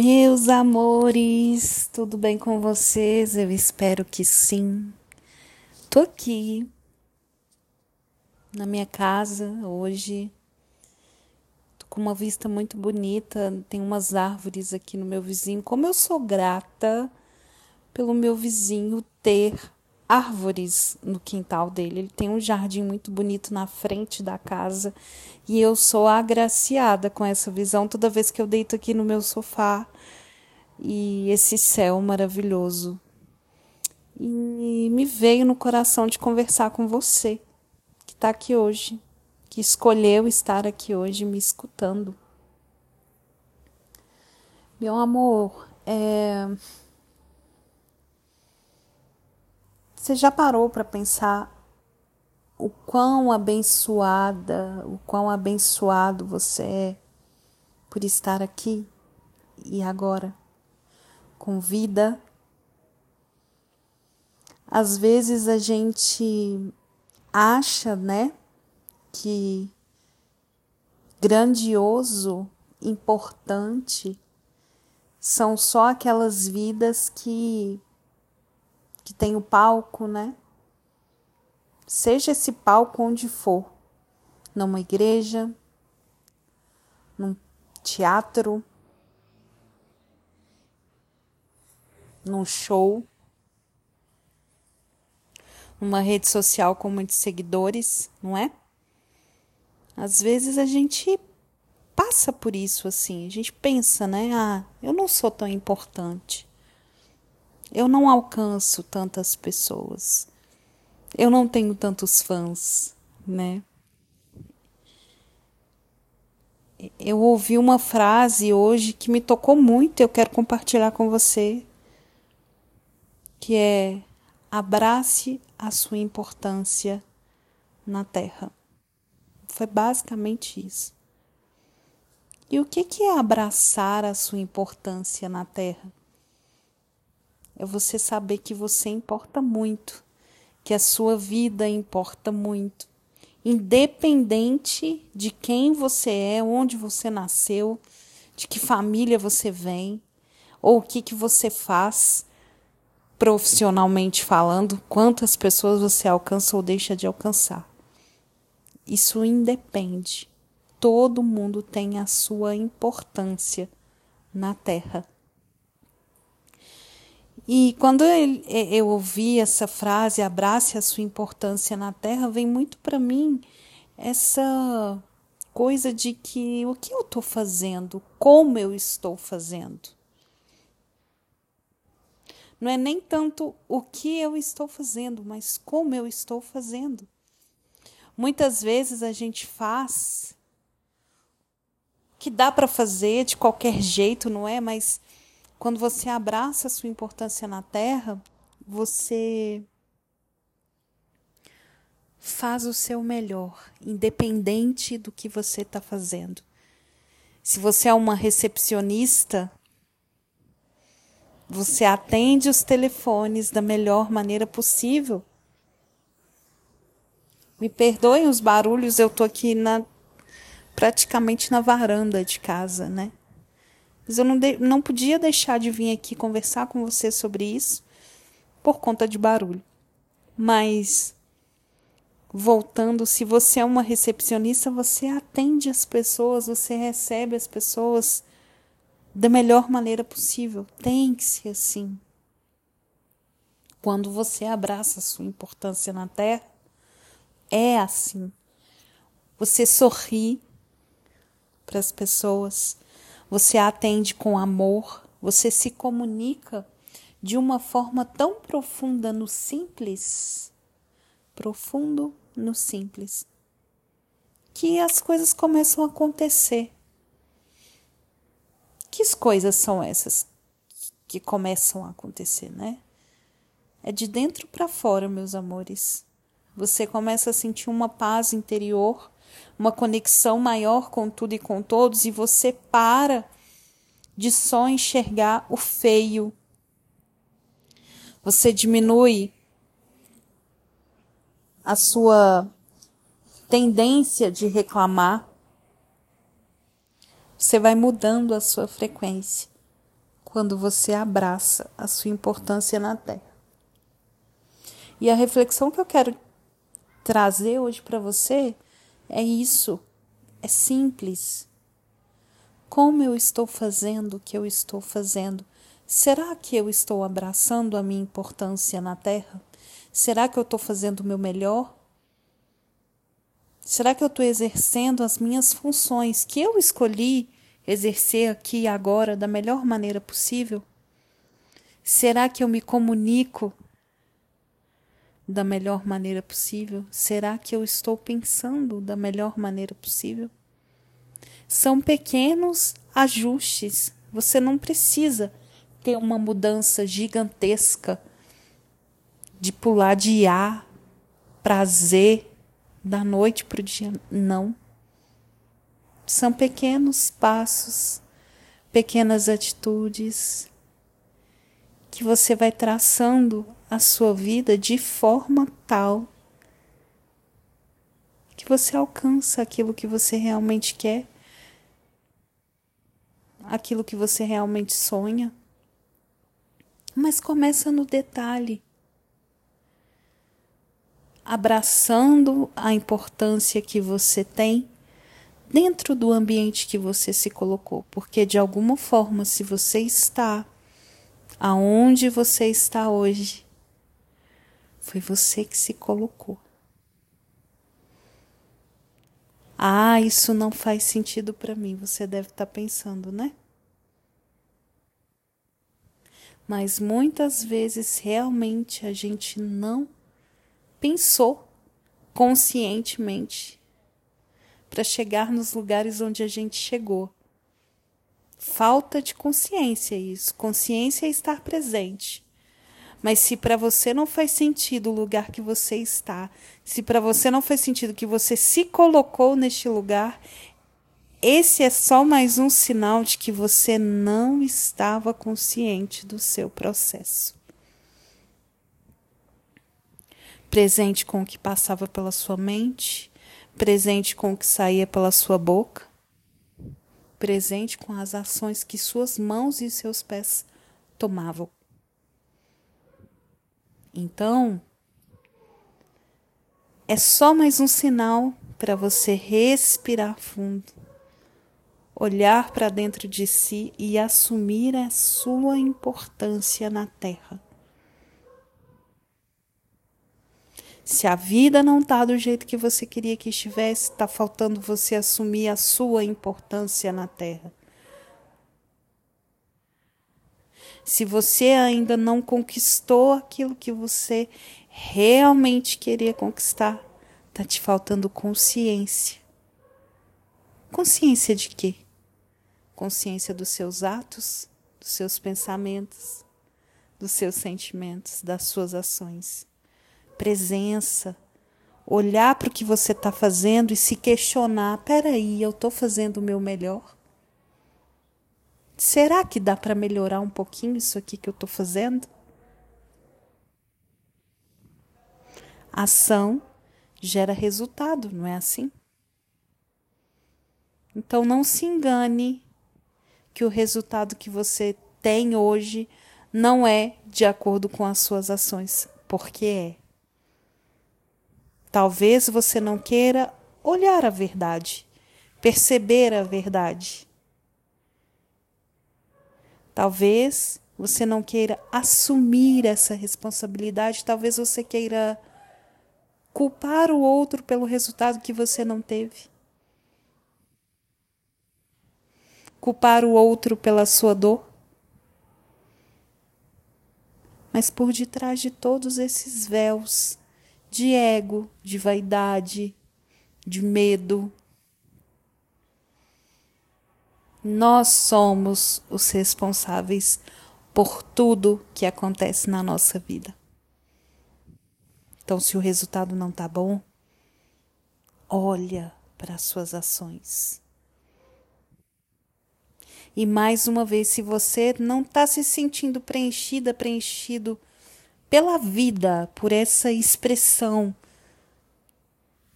Meus amores, tudo bem com vocês? Eu espero que sim. Tô aqui na minha casa hoje. Tô com uma vista muito bonita, tem umas árvores aqui no meu vizinho. Como eu sou grata pelo meu vizinho ter árvores no quintal dele. Ele tem um jardim muito bonito na frente da casa e eu sou agraciada com essa visão toda vez que eu deito aqui no meu sofá e esse céu maravilhoso. E me veio no coração de conversar com você que está aqui hoje, que escolheu estar aqui hoje me escutando. Meu amor, é Você já parou para pensar o quão abençoada, o quão abençoado você é por estar aqui e agora com vida? Às vezes a gente acha, né, que grandioso, importante são só aquelas vidas que que tem o palco, né? Seja esse palco onde for, numa igreja, num teatro, num show, numa rede social com muitos seguidores, não é? Às vezes a gente passa por isso assim, a gente pensa, né? Ah, eu não sou tão importante. Eu não alcanço tantas pessoas. Eu não tenho tantos fãs, né? Eu ouvi uma frase hoje que me tocou muito, eu quero compartilhar com você, que é abrace a sua importância na Terra. Foi basicamente isso. E o que é abraçar a sua importância na Terra? É você saber que você importa muito, que a sua vida importa muito, independente de quem você é, onde você nasceu, de que família você vem, ou o que, que você faz profissionalmente falando, quantas pessoas você alcança ou deixa de alcançar. Isso independe. Todo mundo tem a sua importância na Terra. E quando eu ouvi essa frase, abrace a sua importância na Terra, vem muito para mim essa coisa de que o que eu estou fazendo, como eu estou fazendo. Não é nem tanto o que eu estou fazendo, mas como eu estou fazendo. Muitas vezes a gente faz que dá para fazer de qualquer jeito, não é? Mas quando você abraça a sua importância na Terra, você faz o seu melhor, independente do que você está fazendo. Se você é uma recepcionista, você atende os telefones da melhor maneira possível. Me perdoem os barulhos, eu tô aqui na praticamente na varanda de casa, né? Mas eu não, de, não podia deixar de vir aqui conversar com você sobre isso por conta de barulho. Mas, voltando, se você é uma recepcionista, você atende as pessoas, você recebe as pessoas da melhor maneira possível. Tem que ser assim. Quando você abraça a sua importância na Terra, é assim. Você sorri para as pessoas, você atende com amor, você se comunica de uma forma tão profunda no simples, profundo no simples, que as coisas começam a acontecer. Que coisas são essas que começam a acontecer, né? É de dentro para fora, meus amores. Você começa a sentir uma paz interior uma conexão maior com tudo e com todos, e você para de só enxergar o feio. Você diminui a sua tendência de reclamar. Você vai mudando a sua frequência. quando você abraça a sua importância na Terra. E a reflexão que eu quero trazer hoje para você é isso. É simples. Como eu estou fazendo o que eu estou fazendo? Será que eu estou abraçando a minha importância na Terra? Será que eu estou fazendo o meu melhor? Será que eu estou exercendo as minhas funções que eu escolhi exercer aqui e agora da melhor maneira possível? Será que eu me comunico da melhor maneira possível? Será que eu estou pensando da melhor maneira possível? São pequenos ajustes. Você não precisa ter uma mudança gigantesca de pular de A para Z da noite para o dia. Não. São pequenos passos, pequenas atitudes que você vai traçando a sua vida de forma tal que você alcança aquilo que você realmente quer, aquilo que você realmente sonha. Mas começa no detalhe abraçando a importância que você tem dentro do ambiente que você se colocou, porque de alguma forma, se você está aonde você está hoje, foi você que se colocou. Ah, isso não faz sentido para mim, você deve estar tá pensando, né? Mas muitas vezes realmente a gente não pensou conscientemente para chegar nos lugares onde a gente chegou. Falta de consciência isso. Consciência é estar presente. Mas se para você não faz sentido o lugar que você está, se para você não faz sentido que você se colocou neste lugar, esse é só mais um sinal de que você não estava consciente do seu processo. presente com o que passava pela sua mente, presente com o que saía pela sua boca, presente com as ações que suas mãos e seus pés tomavam. Então, é só mais um sinal para você respirar fundo, olhar para dentro de si e assumir a sua importância na Terra. Se a vida não está do jeito que você queria que estivesse, está faltando você assumir a sua importância na Terra. Se você ainda não conquistou aquilo que você realmente queria conquistar, está te faltando consciência. Consciência de quê? Consciência dos seus atos, dos seus pensamentos, dos seus sentimentos, das suas ações presença, olhar para o que você está fazendo e se questionar: peraí, eu estou fazendo o meu melhor? Será que dá para melhorar um pouquinho isso aqui que eu estou fazendo? Ação gera resultado, não é assim? Então não se engane que o resultado que você tem hoje não é de acordo com as suas ações, porque é. Talvez você não queira olhar a verdade, perceber a verdade. Talvez você não queira assumir essa responsabilidade, talvez você queira culpar o outro pelo resultado que você não teve. Culpar o outro pela sua dor. Mas por detrás de todos esses véus de ego, de vaidade, de medo. Nós somos os responsáveis por tudo que acontece na nossa vida. Então, se o resultado não está bom, olha para as suas ações. E mais uma vez, se você não está se sentindo preenchida, preenchido pela vida, por essa expressão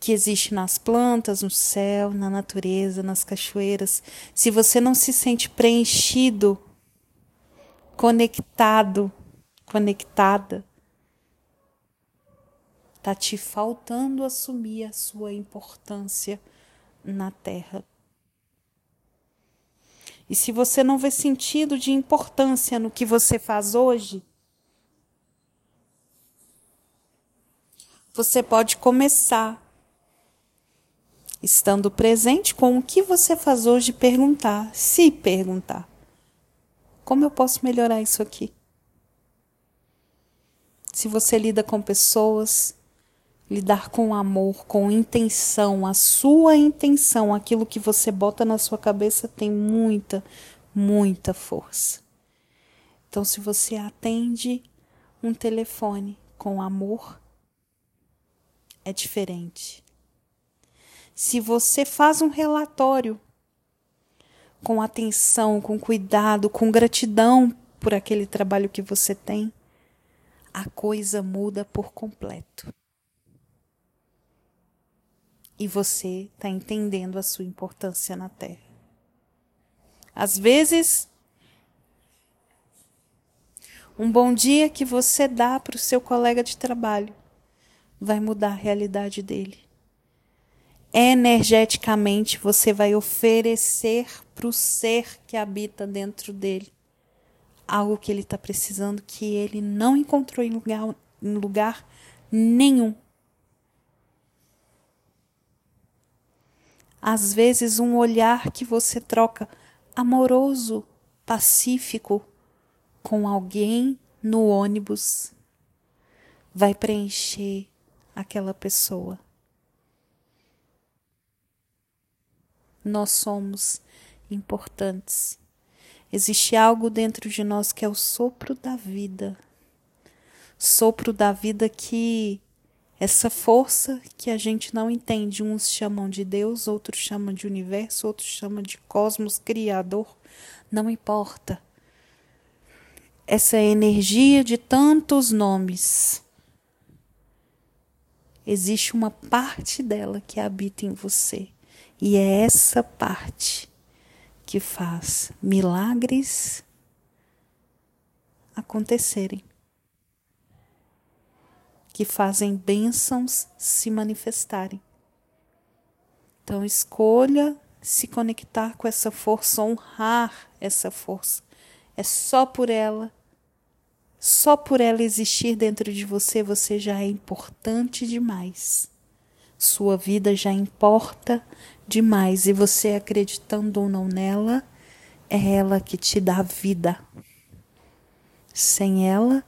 que existe nas plantas, no céu, na natureza, nas cachoeiras. Se você não se sente preenchido conectado, conectada, tá te faltando assumir a sua importância na Terra. E se você não vê sentido de importância no que você faz hoje, você pode começar estando presente com o que você faz hoje perguntar, se perguntar. Como eu posso melhorar isso aqui? Se você lida com pessoas, lidar com amor, com intenção, a sua intenção, aquilo que você bota na sua cabeça tem muita, muita força. Então, se você atende um telefone com amor, é diferente. Se você faz um relatório com atenção, com cuidado, com gratidão por aquele trabalho que você tem, a coisa muda por completo. E você está entendendo a sua importância na Terra. Às vezes, um bom dia que você dá para o seu colega de trabalho vai mudar a realidade dele. Energeticamente, você vai oferecer para o ser que habita dentro dele algo que ele está precisando que ele não encontrou em lugar, em lugar nenhum. Às vezes, um olhar que você troca amoroso, pacífico, com alguém no ônibus vai preencher aquela pessoa. Nós somos importantes. Existe algo dentro de nós que é o sopro da vida. Sopro da vida que essa força que a gente não entende, uns chamam de Deus, outros chamam de universo, outros chamam de cosmos criador, não importa. Essa energia de tantos nomes existe uma parte dela que habita em você. E é essa parte que faz milagres acontecerem, que fazem bênçãos se manifestarem. Então, escolha se conectar com essa força, honrar essa força. É só por ela só por ela existir dentro de você, você já é importante demais. Sua vida já importa demais e você acreditando ou não nela, é ela que te dá vida. Sem ela,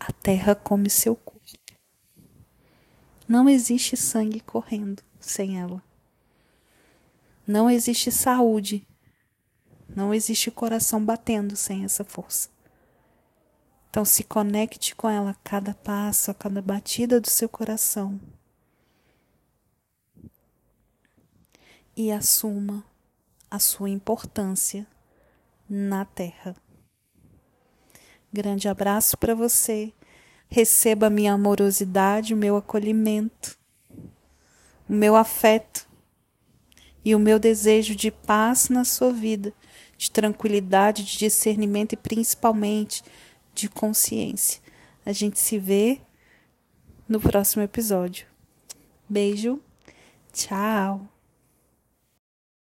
a terra come seu corpo. Não existe sangue correndo sem ela. Não existe saúde. Não existe coração batendo sem essa força. Então se conecte com ela a cada passo, a cada batida do seu coração. E assuma a sua importância na Terra. Grande abraço para você. Receba minha amorosidade, o meu acolhimento, o meu afeto e o meu desejo de paz na sua vida, de tranquilidade, de discernimento e principalmente de consciência. A gente se vê no próximo episódio. Beijo, tchau!